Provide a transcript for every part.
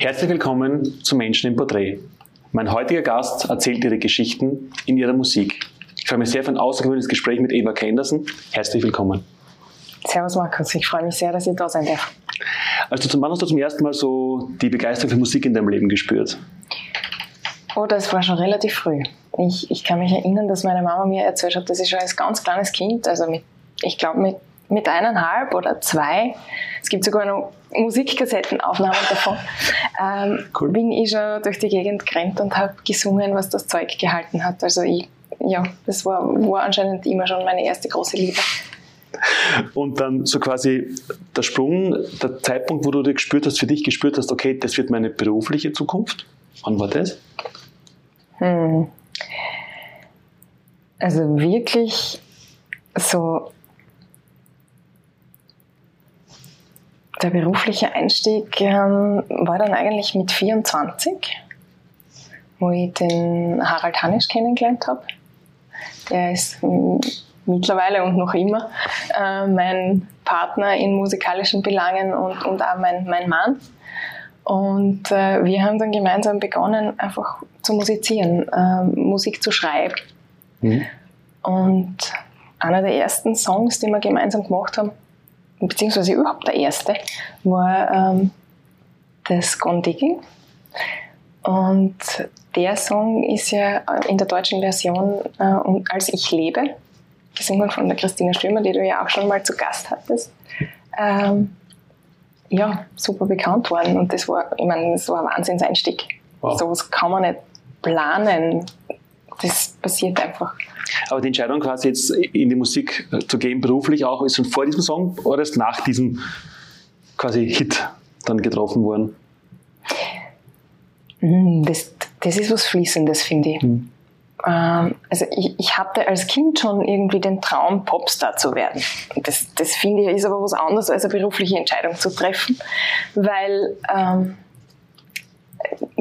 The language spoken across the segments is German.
Herzlich willkommen zu Menschen im Porträt. Mein heutiger Gast erzählt ihre Geschichten in ihrer Musik. Ich freue mich sehr auf ein außergewöhnliches Gespräch mit Eva Kenderson. Herzlich willkommen. Servus Markus, ich freue mich sehr, dass ich da sein darf. Also zum Wann hast du zum ersten Mal so die Begeisterung für Musik in deinem Leben gespürt? Oh, das war schon relativ früh. Ich, ich kann mich erinnern, dass meine Mama mir erzählt hat, dass ich schon als ganz kleines Kind, also mit, ich glaube mit, mit eineinhalb oder zwei, es gibt sogar noch Musikkassettenaufnahmen davon, ähm, cool. bin ich schon durch die Gegend gerannt und habe gesungen, was das Zeug gehalten hat. Also ich, ja, das war, war anscheinend immer schon meine erste große Liebe. Und dann so quasi der Sprung, der Zeitpunkt, wo du dir gespürt hast, für dich gespürt hast, okay, das wird meine berufliche Zukunft. Wann war das? Hm. Also wirklich so der berufliche Einstieg ähm, war dann eigentlich mit 24, wo ich den Harald Hanisch kennengelernt habe. Der ist mittlerweile und noch immer äh, mein Partner in musikalischen Belangen und, und auch mein, mein Mann. Und äh, wir haben dann gemeinsam begonnen, einfach zu musizieren, äh, Musik zu schreiben. Mhm. Und einer der ersten Songs, die wir gemeinsam gemacht haben, beziehungsweise überhaupt der erste, war ähm, das Gone Digging. Und der Song ist ja in der deutschen Version äh, Als ich lebe, gesungen von der Christina Stürmer, die du ja auch schon mal zu Gast hattest. Ähm, ja, super bekannt worden und das war, ich meine, das war ein Wahnsinnseinstieg. Wow. So was kann man nicht planen. Das passiert einfach. Aber die Entscheidung quasi jetzt in die Musik zu gehen, beruflich auch, ist schon vor diesem Song oder ist nach diesem quasi Hit dann getroffen worden? Hm, das, das ist was Fließendes, finde ich. Hm. Ähm, also ich, ich, hatte als Kind schon irgendwie den Traum, Popstar zu werden. Das, das finde ich ist aber was anderes, als eine berufliche Entscheidung zu treffen, weil ähm,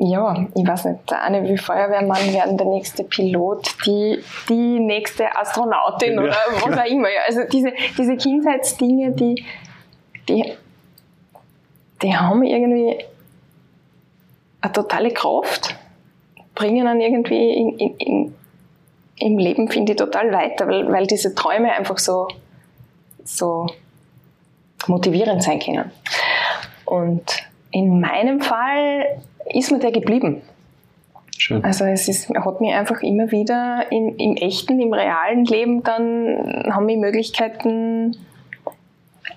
ja, ich weiß nicht, der eine will Feuerwehrmann werden, der nächste Pilot, die, die nächste Astronautin ja, oder was auch immer. Also diese, diese Kindheitsdinge, die, die, die haben irgendwie eine totale Kraft bringen dann irgendwie in, in, in, im Leben, finde ich, total weiter, weil, weil diese Träume einfach so, so motivierend sein können. Und in meinem Fall ist mir der geblieben. Schön. Also es ist, hat mir einfach immer wieder in, im echten, im realen Leben dann haben mich Möglichkeiten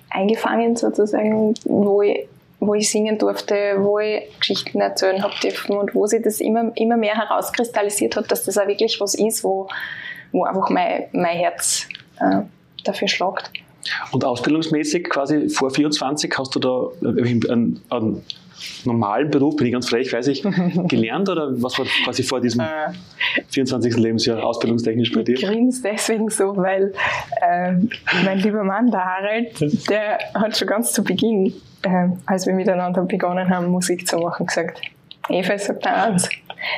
eingefangen sozusagen, wo ich wo ich singen durfte, wo ich Geschichten erzählen habe dürfen und wo sich das immer, immer mehr herauskristallisiert hat, dass das auch wirklich was ist, wo, wo einfach mein, mein Herz äh, dafür schlagt. Und ausbildungsmäßig quasi vor 24 hast du da einen, einen normalen Beruf, bin ich ganz frech, weiß ich, gelernt oder was war quasi vor diesem 24. Äh. Lebensjahr ausbildungstechnisch bei dir? Ich grinse deswegen so, weil äh, mein lieber Mann, der Harald, der hat schon ganz zu Beginn äh, als wir miteinander begonnen haben, Musik zu machen, gesagt, Eva sagt eins,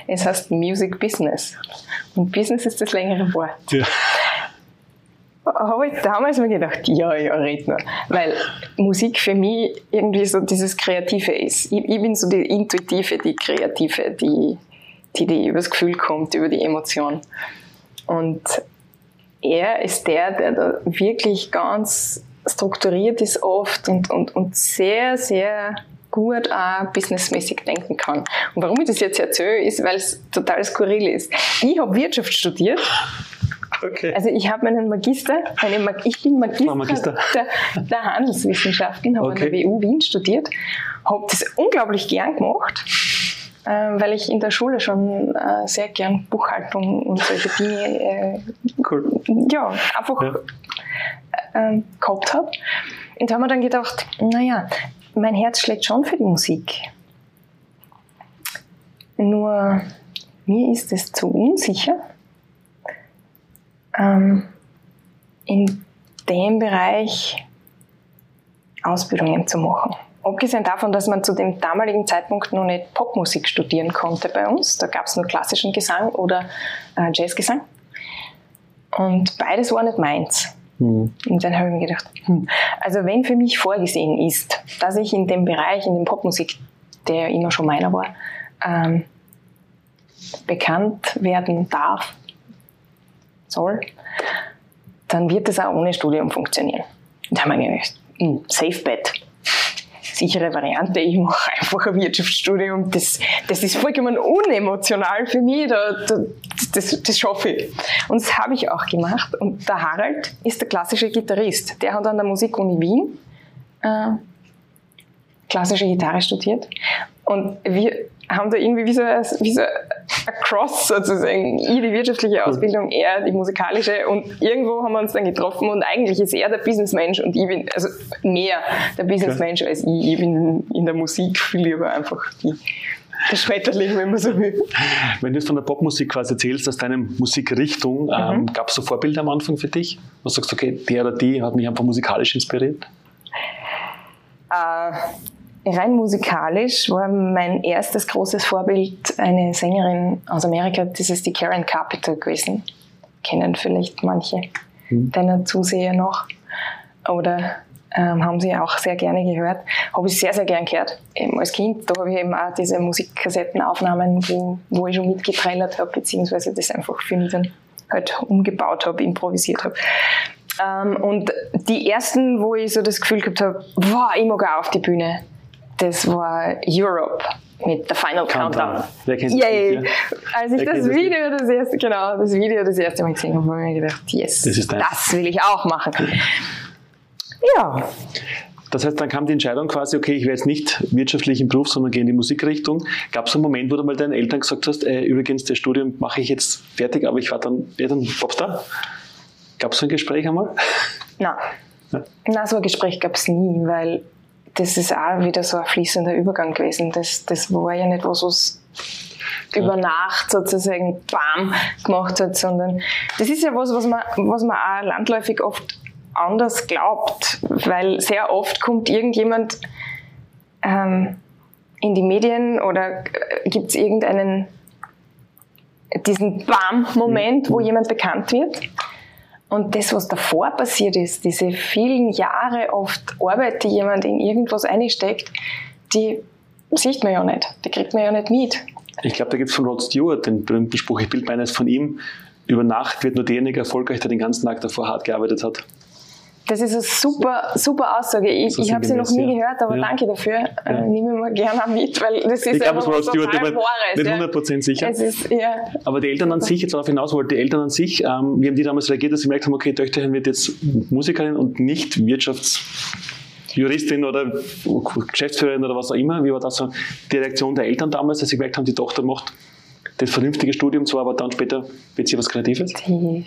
es heißt Music Business. Und Business ist das längere Wort. Ja. Habe ich damals mir gedacht, ja, ja, red nur. Weil Musik für mich irgendwie so dieses Kreative ist. Ich, ich bin so die Intuitive, die Kreative, die, die, die übers Gefühl kommt, über die Emotion. Und er ist der, der da wirklich ganz strukturiert ist oft und, und, und sehr, sehr gut auch businessmäßig denken kann. Und warum ich das jetzt erzähle, ist, weil es total skurril ist. Ich habe Wirtschaft studiert. Okay. Also ich habe meinen Magister, meine ich bin Magister, Magister. Der, der, Handelswissenschaften, habe okay. an der WU Wien studiert, habe das unglaublich gern gemacht, äh, weil ich in der Schule schon äh, sehr gern Buchhaltung und solche Dinge äh, cool. ja, einfach ja äh, gehabt habe. Und da haben wir dann gedacht, naja, mein Herz schlägt schon für die Musik. Nur mir ist es zu unsicher, ähm, in dem Bereich Ausbildungen zu machen. Abgesehen davon, dass man zu dem damaligen Zeitpunkt noch nicht Popmusik studieren konnte bei uns, da gab es nur klassischen Gesang oder äh, Jazzgesang. Und beides war nicht meins. Mhm. Und dann habe ich mir gedacht, hm, also wenn für mich vorgesehen ist, dass ich in dem Bereich, in der Popmusik der ja immer schon meiner war, ähm, bekannt werden darf, soll, dann wird das auch ohne Studium funktionieren. Da haben wir gedacht, Safe Bet. Sichere Variante, ich mache einfach ein Wirtschaftsstudium. Das, das ist vollkommen unemotional für mich, da, da, das, das schaffe ich. Und das habe ich auch gemacht. Und der Harald ist der klassische Gitarrist. Der hat an der Musikuni Wien äh, klassische Gitarre studiert. Und wir haben da irgendwie wie so, wie so ein Cross sozusagen. Ich die wirtschaftliche Ausbildung, er die musikalische und irgendwo haben wir uns dann getroffen und eigentlich ist er der Businessmensch und ich bin, also mehr der Businessmensch als ich. Ich bin in der Musik viel lieber einfach die, der Schmetterling, wenn man so will. Wenn du jetzt von der Popmusik quasi erzählst, aus deiner Musikrichtung, ähm, mhm. gab es so Vorbilder am Anfang für dich? Was sagst du, okay, der oder die hat mich einfach musikalisch inspiriert? Äh, rein musikalisch war mein erstes großes Vorbild eine Sängerin aus Amerika, das ist die Karen Carpenter gewesen. Kennen vielleicht manche mhm. deiner Zuseher noch. Oder ähm, haben sie auch sehr gerne gehört. Habe ich sehr, sehr gern gehört. Eben als Kind, da habe ich eben auch diese Musikkassettenaufnahmen, wo, wo ich schon mitgetrailert habe, beziehungsweise das einfach für mich dann halt umgebaut habe, improvisiert habe. Ähm, und die ersten, wo ich so das Gefühl gehabt habe, wow, ich mag auch auf die Bühne das war Europe mit The Final Countdown. Wer kennt Yay. Das Als ich das Video das erste, genau, das Video das erste Mal gesehen habe, habe ich mir gedacht, yes, das, das will ich auch machen. Ja. Das heißt, dann kam die Entscheidung quasi, okay, ich werde jetzt nicht wirtschaftlich im Beruf, sondern gehe in die Musikrichtung. Gab es einen Moment, wo du mal deinen Eltern gesagt hast, äh, übrigens, das Studium mache ich jetzt fertig, aber ich war dann, ja, dann Popstar? Gab es so ein Gespräch einmal? Nein. Ja. Nein, so ein Gespräch gab es nie, weil das ist auch wieder so ein fließender Übergang gewesen. Das, das war ja nicht was, was über Nacht sozusagen bam gemacht hat, sondern das ist ja was, was man, was man auch landläufig oft anders glaubt, weil sehr oft kommt irgendjemand ähm, in die Medien oder äh, gibt es irgendeinen diesen Bam-Moment, wo mhm. jemand bekannt wird und das, was davor passiert ist, diese vielen Jahre oft Arbeit, die jemand in irgendwas einsteckt, die sieht man ja nicht, die kriegt man ja nicht mit. Ich glaube, da gibt es von Rod Stewart den berühmten Spruch, ich bilde meines von ihm, über Nacht wird nur derjenige erfolgreich, der den ganzen Tag davor hart gearbeitet hat. Das ist eine super, super Aussage. Ich, so ich habe sie noch nie ja. gehört, aber ja. danke dafür. Ja. Nehme ich mal gerne mit, weil das ist ich glaube, es war total Wahres. Nicht 100% sicher. Ist, ja. Aber die Eltern an sich, jetzt darauf hinaus wollte, die Eltern an sich, ähm, wie haben die damals reagiert, dass sie gemerkt haben, okay, Töchterchen wird jetzt Musikerin und nicht Wirtschaftsjuristin oder Geschäftsführerin oder was auch immer. Wie war das so die Reaktion der Eltern damals, dass sie gemerkt haben, die Tochter macht das vernünftige Studium zwar, aber dann später wird sie was Kreatives? Die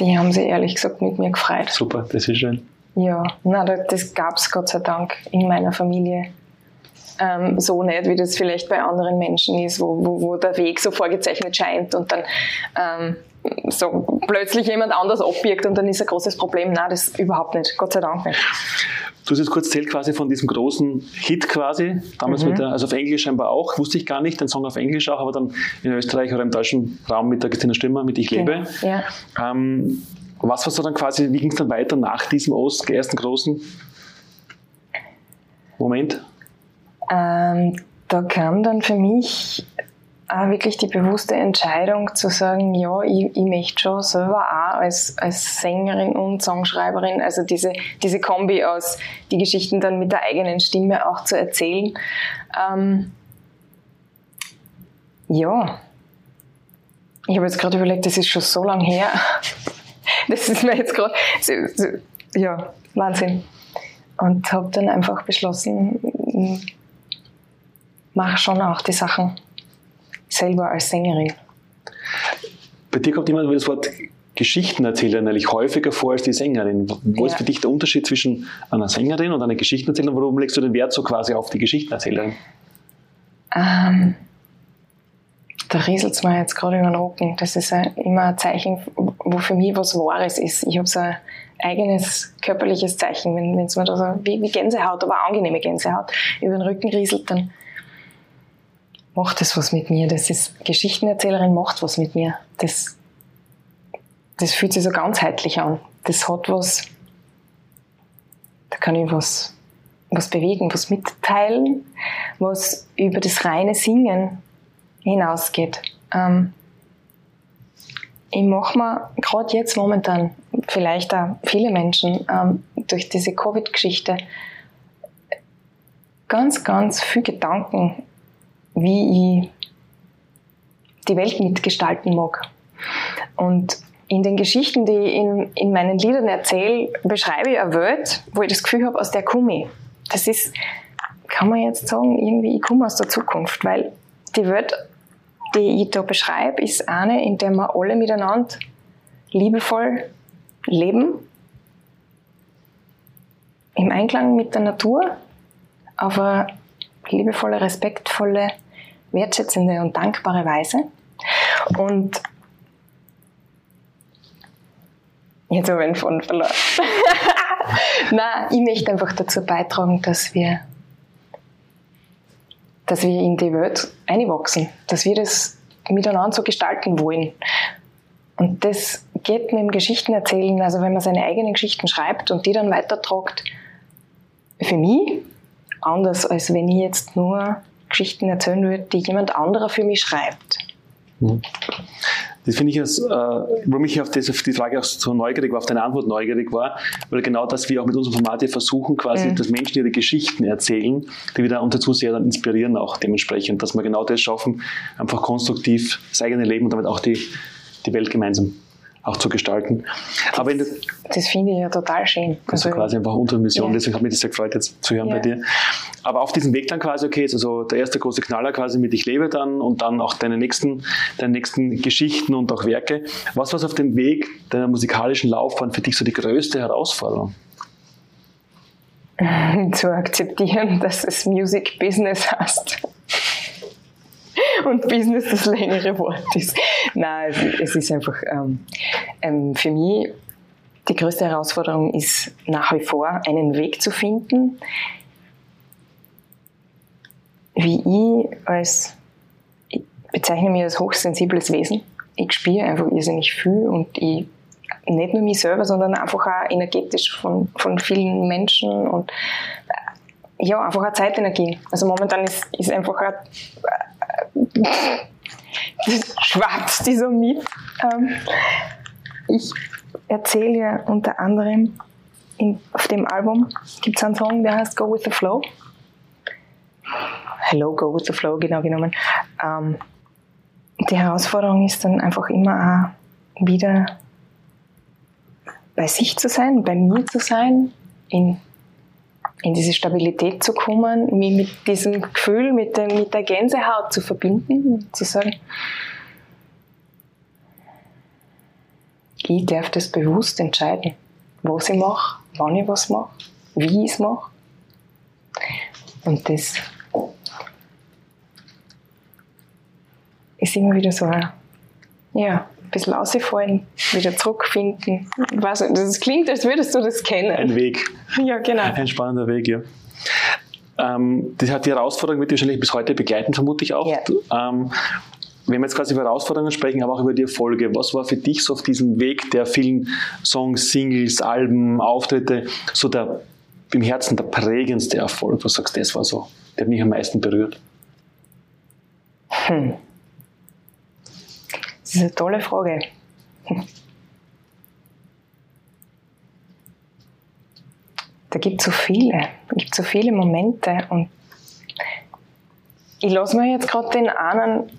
die haben sich ehrlich gesagt mit mir gefreut. Super, das ist schön. Ja, na, das gab es Gott sei Dank in meiner Familie. Ähm, so nicht, wie das vielleicht bei anderen Menschen ist, wo, wo, wo der Weg so vorgezeichnet scheint und dann ähm, so plötzlich jemand anders abbiegt und dann ist ein großes Problem. Nein, das überhaupt nicht. Gott sei Dank nicht. Du hast jetzt kurz erzählt quasi von diesem großen Hit quasi, damals mhm. mit der, also auf Englisch scheinbar auch, wusste ich gar nicht, den Song auf Englisch auch, aber dann in Österreich oder im deutschen Raum mit der Christina Stimmer, mit Ich lebe. Ja. Ähm, was war so dann quasi, wie ging es dann weiter nach diesem Ost, ersten großen Moment? Ähm, da kam dann für mich auch wirklich die bewusste Entscheidung zu sagen, ja, ich, ich möchte schon selber auch als, als Sängerin und Songschreiberin, also diese, diese Kombi aus die Geschichten dann mit der eigenen Stimme auch zu erzählen. Ähm, ja, ich habe jetzt gerade überlegt, das ist schon so lange her. Das ist mir jetzt gerade, ja, Wahnsinn. Und habe dann einfach beschlossen, mach schon auch die Sachen selber als Sängerin? Bei dir kommt immer das Wort Geschichtenerzählerin eigentlich häufiger vor als die Sängerin. Wo ja. ist für dich der Unterschied zwischen einer Sängerin und einer Geschichtenerzählerin? Warum legst du den Wert so quasi auf die Geschichtenerzählerin? Ähm, da rieselt es mir jetzt gerade über den Rücken. Das ist ein, immer ein Zeichen, wo für mich was Wahres ist. Ich habe so ein eigenes körperliches Zeichen. Wenn es mir da so wie, wie Gänsehaut, aber angenehme Gänsehaut über den Rücken rieselt, dann macht das was mit mir. Das ist, Geschichtenerzählerin macht was mit mir. Das, das fühlt sich so ganzheitlich an. Das hat was, da kann ich was was bewegen, was mitteilen, was über das reine Singen hinausgeht. Ähm, ich mache mir gerade jetzt momentan, vielleicht auch viele Menschen, ähm, durch diese Covid-Geschichte ganz, ganz viel Gedanken, wie ich die Welt mitgestalten mag. Und in den Geschichten, die ich in, in meinen Liedern erzähle, beschreibe ich eine Welt, wo ich das Gefühl habe, aus der komme ich. Das ist, kann man jetzt sagen, irgendwie, ich komme aus der Zukunft, weil die Welt, die ich da beschreibe, ist eine, in der wir alle miteinander liebevoll leben, im Einklang mit der Natur, auf eine liebevolle, respektvolle, wertschätzende und dankbare Weise. Und jetzt habe ich einen von verloren. Nein, ich möchte einfach dazu beitragen, dass wir, dass wir in die Welt einwachsen, dass wir das miteinander so gestalten wollen. Und das geht mit dem Geschichtenerzählen, also wenn man seine eigenen Geschichten schreibt und die dann weitertragt, für mich anders, als wenn ich jetzt nur Geschichten erzählen würde, die jemand anderer für mich schreibt. Mhm. Das finde ich, als, äh, warum ich auf, das, auf, die Frage auch so neugierig war, auf deine Antwort neugierig war, weil genau das wir auch mit unserem Format hier versuchen, quasi, mhm. dass Menschen ihre Geschichten erzählen, die wieder unsere Zuseher dann inspirieren auch dementsprechend, dass wir genau das schaffen, einfach konstruktiv das eigene Leben und damit auch die, die Welt gemeinsam auch zu gestalten. Das, Aber das, das finde ich ja total schön. Also, also quasi einfach unsere Mission, ja. deswegen hat mich das sehr gefreut, jetzt zu hören ja. bei dir. Aber auf diesem Weg dann quasi, okay, jetzt also der erste große Knaller quasi mit Ich lebe dann und dann auch deine nächsten, deine nächsten Geschichten und auch Werke. Was war auf dem Weg deiner musikalischen Laufbahn für dich so die größte Herausforderung? Zu akzeptieren, dass es Music Business hast und Business das längere Wort ist. Nein, es, ist einfach ähm, ähm, für mich die größte Herausforderung ist nach wie vor einen Weg zu finden, wie ich als, ich bezeichne mich als hochsensibles Wesen. Ich spüre einfach irrsinnig viel und ich nicht nur mich selber, sondern einfach auch energetisch von, von vielen Menschen und ja, einfach eine Zeitenergie. Also momentan ist, ist einfach ein, das schwappt die so mit. Ähm, ich erzähle ja unter anderem in, auf dem Album gibt es einen Song, der heißt Go with the Flow. Hello, Go with the Flow, genau genommen. Ähm, die Herausforderung ist dann einfach immer auch wieder bei sich zu sein, bei mir zu sein, in in diese Stabilität zu kommen, mich mit diesem Gefühl, mit, dem, mit der Gänsehaut zu verbinden, zu sagen, ich darf das bewusst entscheiden, was ich mache, wann ich was mache, wie ich es mache. Und das ist immer wieder so ja, ein bisschen rausfallen, wieder zurückfinden. Weiß nicht, das klingt, als würdest du das kennen. Ein Weg. Ja, genau. Ein spannender Weg, ja. Ähm, das hat die Herausforderung wird wahrscheinlich bis heute begleiten, vermute ich auch. Ja. Ähm, wenn wir jetzt quasi über Herausforderungen sprechen, aber auch über die Erfolge, was war für dich so auf diesem Weg der vielen Songs, Singles, Alben, Auftritte, so der im Herzen der prägendste Erfolg? Was sagst du, das war so, der hat mich am meisten berührt? Hm. Das ist eine tolle Frage. Da gibt es so viele, gibt so viele Momente und ich lasse mir jetzt gerade den einen,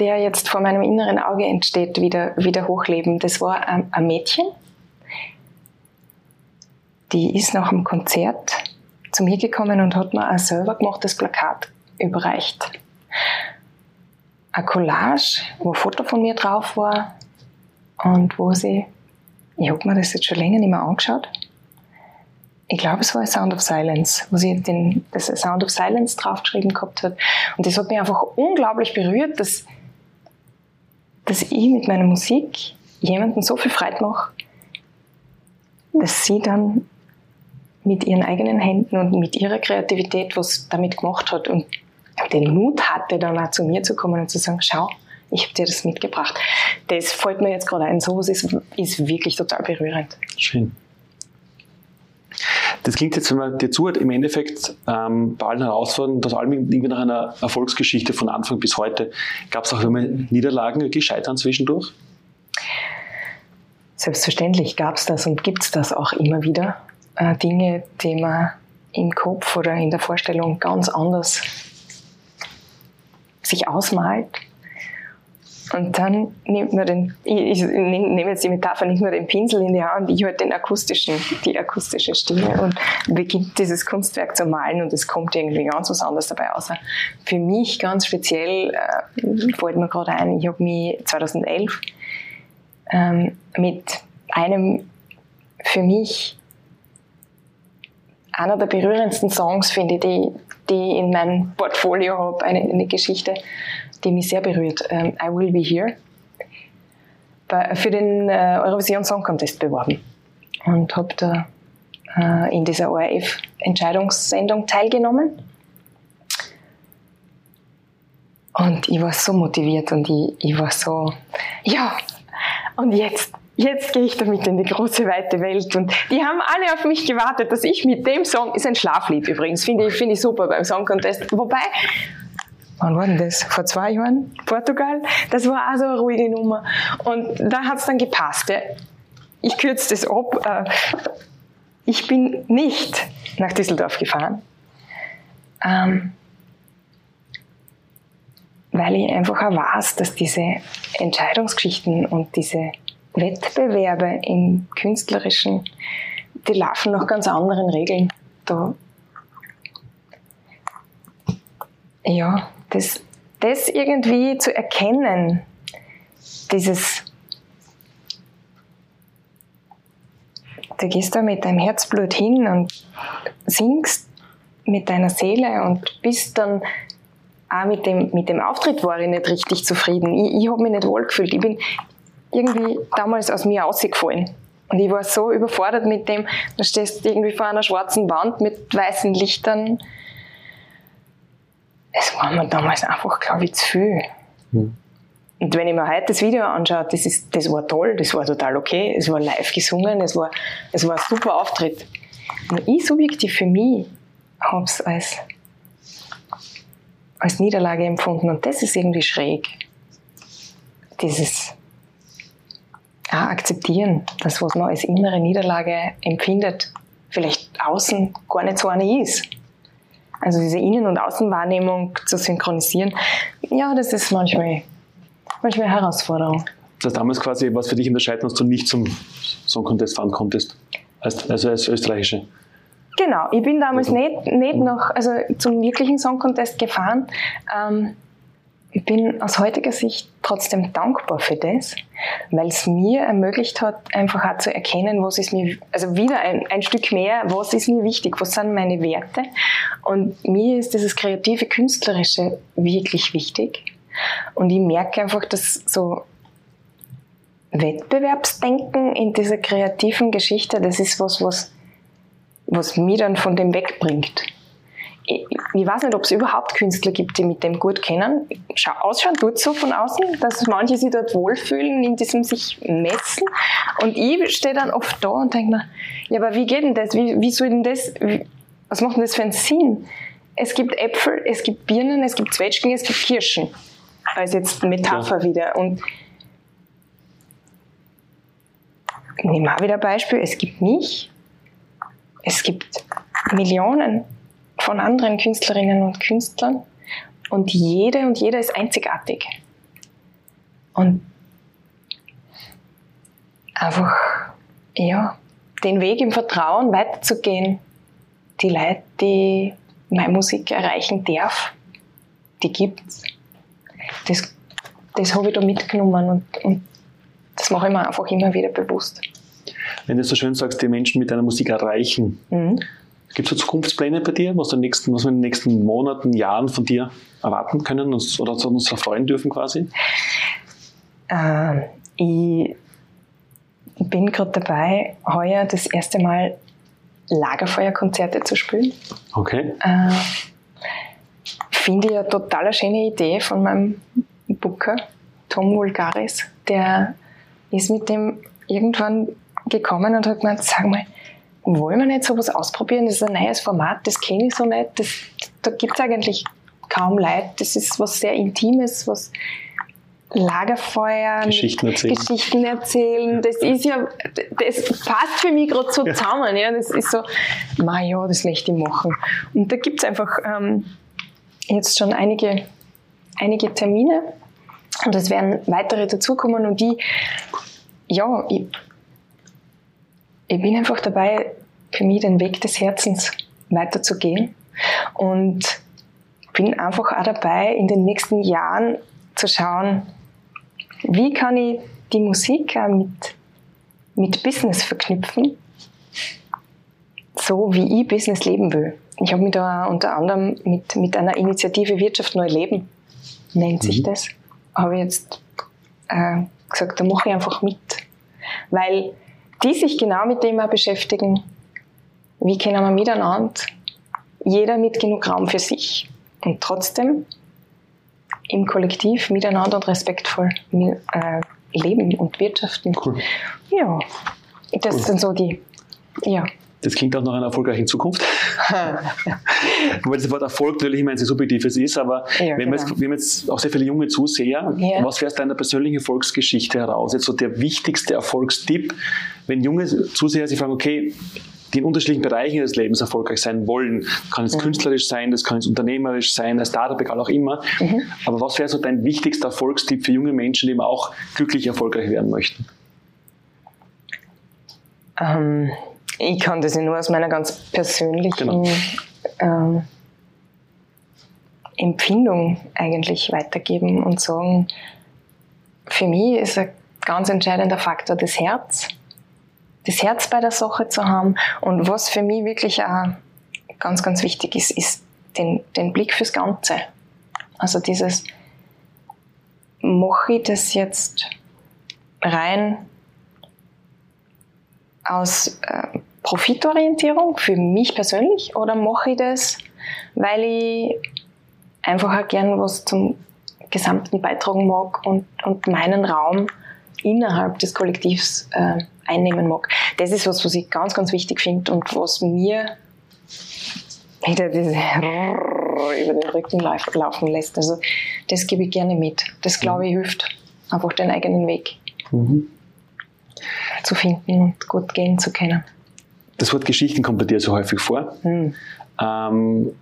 der jetzt vor meinem inneren Auge entsteht, wieder, wieder hochleben. Das war ein, ein Mädchen, die ist nach dem Konzert zu mir gekommen und hat mir ein selber gemachtes Plakat überreicht eine Collage, wo ein Foto von mir drauf war und wo sie, ich habe mir das jetzt schon länger nicht mehr angeschaut. Ich glaube, es war Sound of Silence, wo sie den, das Sound of Silence draufgeschrieben gehabt hat. Und das hat mich einfach unglaublich berührt, dass, dass ich mit meiner Musik jemandem so viel Freude mache, dass sie dann mit ihren eigenen Händen und mit ihrer Kreativität was damit gemacht hat. Und den Mut hatte, dann auch zu mir zu kommen und zu sagen, schau, ich habe dir das mitgebracht. Das fällt mir jetzt gerade ein. Sowas ist, ist wirklich total berührend. Schön. Das klingt jetzt, wenn man dir zuhört, im Endeffekt ähm, bei allen Herausforderungen, das allem irgendwie nach einer Erfolgsgeschichte von Anfang bis heute. Gab es auch immer Niederlagen, Gescheitern zwischendurch? Selbstverständlich gab es das und gibt es das auch immer wieder. Äh, Dinge, die man im Kopf oder in der Vorstellung ganz anders sich ausmalt. Und dann nimmt man den, ich, nehme jetzt die Metapher, nimmt man den Pinsel in die Hand, ich halt den akustischen, die akustische Stimme und beginnt dieses Kunstwerk zu malen und es kommt irgendwie ganz was anderes dabei aus. Für mich ganz speziell äh, fällt mir gerade ein, ich habe mich 2011 ähm, mit einem für mich einer der berührendsten Songs, finde ich, die, die ich in meinem Portfolio habe, eine, eine Geschichte, die mich sehr berührt. Ähm, I Will Be Here. Bei, für den äh, Eurovision Song Contest beworben und habe da äh, in dieser ORF-Entscheidungssendung teilgenommen. Und ich war so motiviert und ich, ich war so, ja, und jetzt, jetzt gehe ich damit in die große, weite Welt. Und die haben alle auf mich gewartet, dass ich mit dem Song, ist ein Schlaflied übrigens, finde ich, finde ich super beim Song Contest. Wobei, wann war denn das? Vor zwei Jahren? Portugal? Das war auch so eine ruhige Nummer. Und da hat es dann gepasst. Ja. Ich kürze das ab. Äh, ich bin nicht nach Düsseldorf gefahren. Ähm, weil ich einfach auch weiß, dass diese Entscheidungsgeschichten und diese Wettbewerbe im Künstlerischen, die laufen nach ganz anderen Regeln. Da, ja, das, das irgendwie zu erkennen, dieses, du gehst da mit deinem Herzblut hin und singst mit deiner Seele und bist dann auch mit dem, mit dem Auftritt war ich nicht richtig zufrieden. Ich, ich habe mich nicht wohl gefühlt. Ich bin irgendwie damals aus mir rausgefallen. Und ich war so überfordert mit dem, da stehst du irgendwie vor einer schwarzen Wand mit weißen Lichtern. Es war mir damals einfach, glaube ich, zu viel. Mhm. Und wenn ich mir heute das Video anschaue, das, ist, das war toll, das war total okay, es war live gesungen, es war, es war ein super Auftritt. Und ich subjektiv für mich habe es als als Niederlage empfunden und das ist irgendwie schräg. Dieses ah, Akzeptieren, das, was man als innere Niederlage empfindet, vielleicht außen gar nicht so eine ist. Also diese Innen- und Außenwahrnehmung zu synchronisieren, ja, das ist manchmal, manchmal eine Herausforderung. Das heißt, damals quasi, was für dich unterscheidet, dass du nicht zum Song Contest fahren konntest, also als Österreichische? Genau, ich bin damals also, nicht, nicht noch also zum wirklichen Song Contest gefahren. Ähm, ich bin aus heutiger Sicht trotzdem dankbar für das, weil es mir ermöglicht hat, einfach auch zu erkennen, was ist mir, also wieder ein, ein Stück mehr, was ist mir wichtig, was sind meine Werte. Und mir ist dieses kreative, künstlerische wirklich wichtig. Und ich merke einfach, dass so Wettbewerbsdenken in dieser kreativen Geschichte, das ist was, was was mich dann von dem wegbringt. Ich, weiß nicht, ob es überhaupt Künstler gibt, die mit dem gut kennen. Schau, ausschauen tut so von außen, dass manche sich dort wohlfühlen, in diesem sich messen. Und ich stehe dann oft da und denke mir, ja, aber wie geht denn das? Wie, wie soll denn das, wie, was macht denn das für einen Sinn? Es gibt Äpfel, es gibt Birnen, es gibt Zwetschgen, es gibt Kirschen. Als jetzt Metapher ja. wieder. Und nehmen wir wieder ein Beispiel, es gibt mich es gibt Millionen von anderen Künstlerinnen und Künstlern und jede und jeder ist einzigartig. Und einfach, ja, den Weg im Vertrauen weiterzugehen, die Leute, die meine Musik erreichen darf, die gibt's. Das, das habe ich da mitgenommen und, und das mache ich mir einfach immer wieder bewusst wenn du so schön sagst, die Menschen mit deiner Musik erreichen. Mhm. Gibt es Zukunftspläne bei dir, was, nächsten, was wir in den nächsten Monaten, Jahren von dir erwarten können uns, oder uns erfreuen dürfen quasi? Äh, ich bin gerade dabei, heuer das erste Mal Lagerfeuerkonzerte zu spielen. Okay. Äh, Finde ich eine total schöne Idee von meinem Booker, Tom Vulgaris. Der ist mit dem irgendwann gekommen und hat gemeint, sag mal, wollen wir nicht sowas ausprobieren? Das ist ein neues Format, das kenne ich so nicht. Das, da gibt es eigentlich kaum Leid. Das ist was sehr Intimes, was Lagerfeuer, Geschichten erzählen. Geschichten erzählen. Das ist ja, das passt für mich gerade so zusammen. Ja. Das ist so, ma ja, das möchte ich machen. Und da gibt es einfach ähm, jetzt schon einige, einige Termine und es werden weitere dazukommen und die, ja, ich, ich bin einfach dabei, für mich den Weg des Herzens weiterzugehen und bin einfach auch dabei, in den nächsten Jahren zu schauen, wie kann ich die Musik auch mit, mit Business verknüpfen, so wie ich Business leben will. Ich habe mich da unter anderem mit, mit einer Initiative Wirtschaft neu leben, nennt sich mhm. das, habe ich jetzt äh, gesagt, da mache ich einfach mit. Weil die sich genau mit dem auch beschäftigen, wie können wir miteinander, jeder mit genug Raum für sich und trotzdem im Kollektiv miteinander und respektvoll äh, leben und wirtschaften. Cool. Ja, das cool. sind so die, ja. Das klingt auch nach einer erfolgreichen Zukunft. Wobei das Wort Erfolg natürlich immer ein sehr subjektives ist, aber ja, wenn, wir jetzt, genau. wir haben jetzt auch sehr viele junge Zuseher, ja. was wäre aus deiner persönlichen Erfolgsgeschichte heraus? Jetzt so der wichtigste Erfolgstipp, wenn junge Zuseher sich fragen, okay, die in unterschiedlichen Bereichen des Lebens erfolgreich sein wollen. Kann es mhm. künstlerisch sein, das kann es unternehmerisch sein, als Startup, egal auch immer. Mhm. Aber was wäre so dein wichtigster Erfolgstipp für junge Menschen, die eben auch glücklich erfolgreich werden möchten? Ähm, ich kann das ja nur aus meiner ganz persönlichen genau. ähm, Empfindung eigentlich weitergeben und sagen, für mich ist ein ganz entscheidender Faktor das Herz das Herz bei der Sache zu haben. Und was für mich wirklich auch ganz, ganz wichtig ist, ist den, den Blick fürs Ganze. Also dieses, mache ich das jetzt rein aus äh, Profitorientierung für mich persönlich oder mache ich das, weil ich einfach auch gern was zum Gesamten beitragen mag und, und meinen Raum innerhalb des Kollektivs äh, einnehmen mag. Das ist was, was ich ganz, ganz wichtig finde und was mir wieder diese über den Rücken laufen lässt. Also das gebe ich gerne mit. Das glaube ich hilft, einfach den eigenen Weg mhm. zu finden und gut gehen zu können. Das Wort Geschichten kommt bei dir so häufig vor. Mhm. Ähm,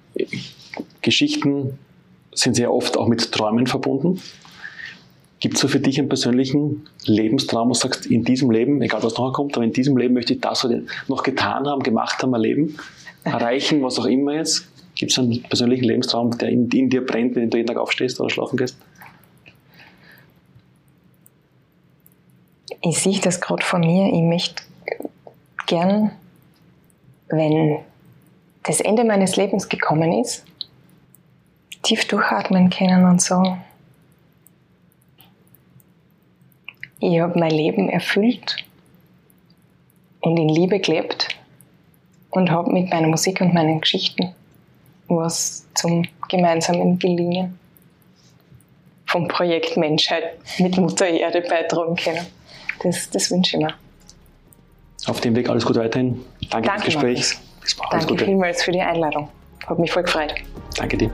Geschichten sind sehr oft auch mit Träumen verbunden. Gibt es so für dich einen persönlichen Lebenstraum, wo du sagst, in diesem Leben, egal was noch kommt, aber in diesem Leben möchte ich das noch getan haben, gemacht haben, erleben, erreichen, was auch immer jetzt? Gibt es einen persönlichen Lebenstraum, der in, in, dir brennt, wenn du jeden Tag aufstehst oder schlafen gehst? Ich sehe das gerade von mir. Ich möchte gern, wenn das Ende meines Lebens gekommen ist, tief durchatmen können und sagen, Ich habe mein Leben erfüllt und in Liebe gelebt und habe mit meiner Musik und meinen Geschichten was zum gemeinsamen Gelingen vom Projekt Menschheit mit Mutter Erde beitragen können. Das, das wünsche ich mir. Auf dem Weg alles Gute weiterhin. Danke, Danke fürs Gespräch. Danke Gute. vielmals für die Einladung. Hat mich voll gefreut. Danke dir.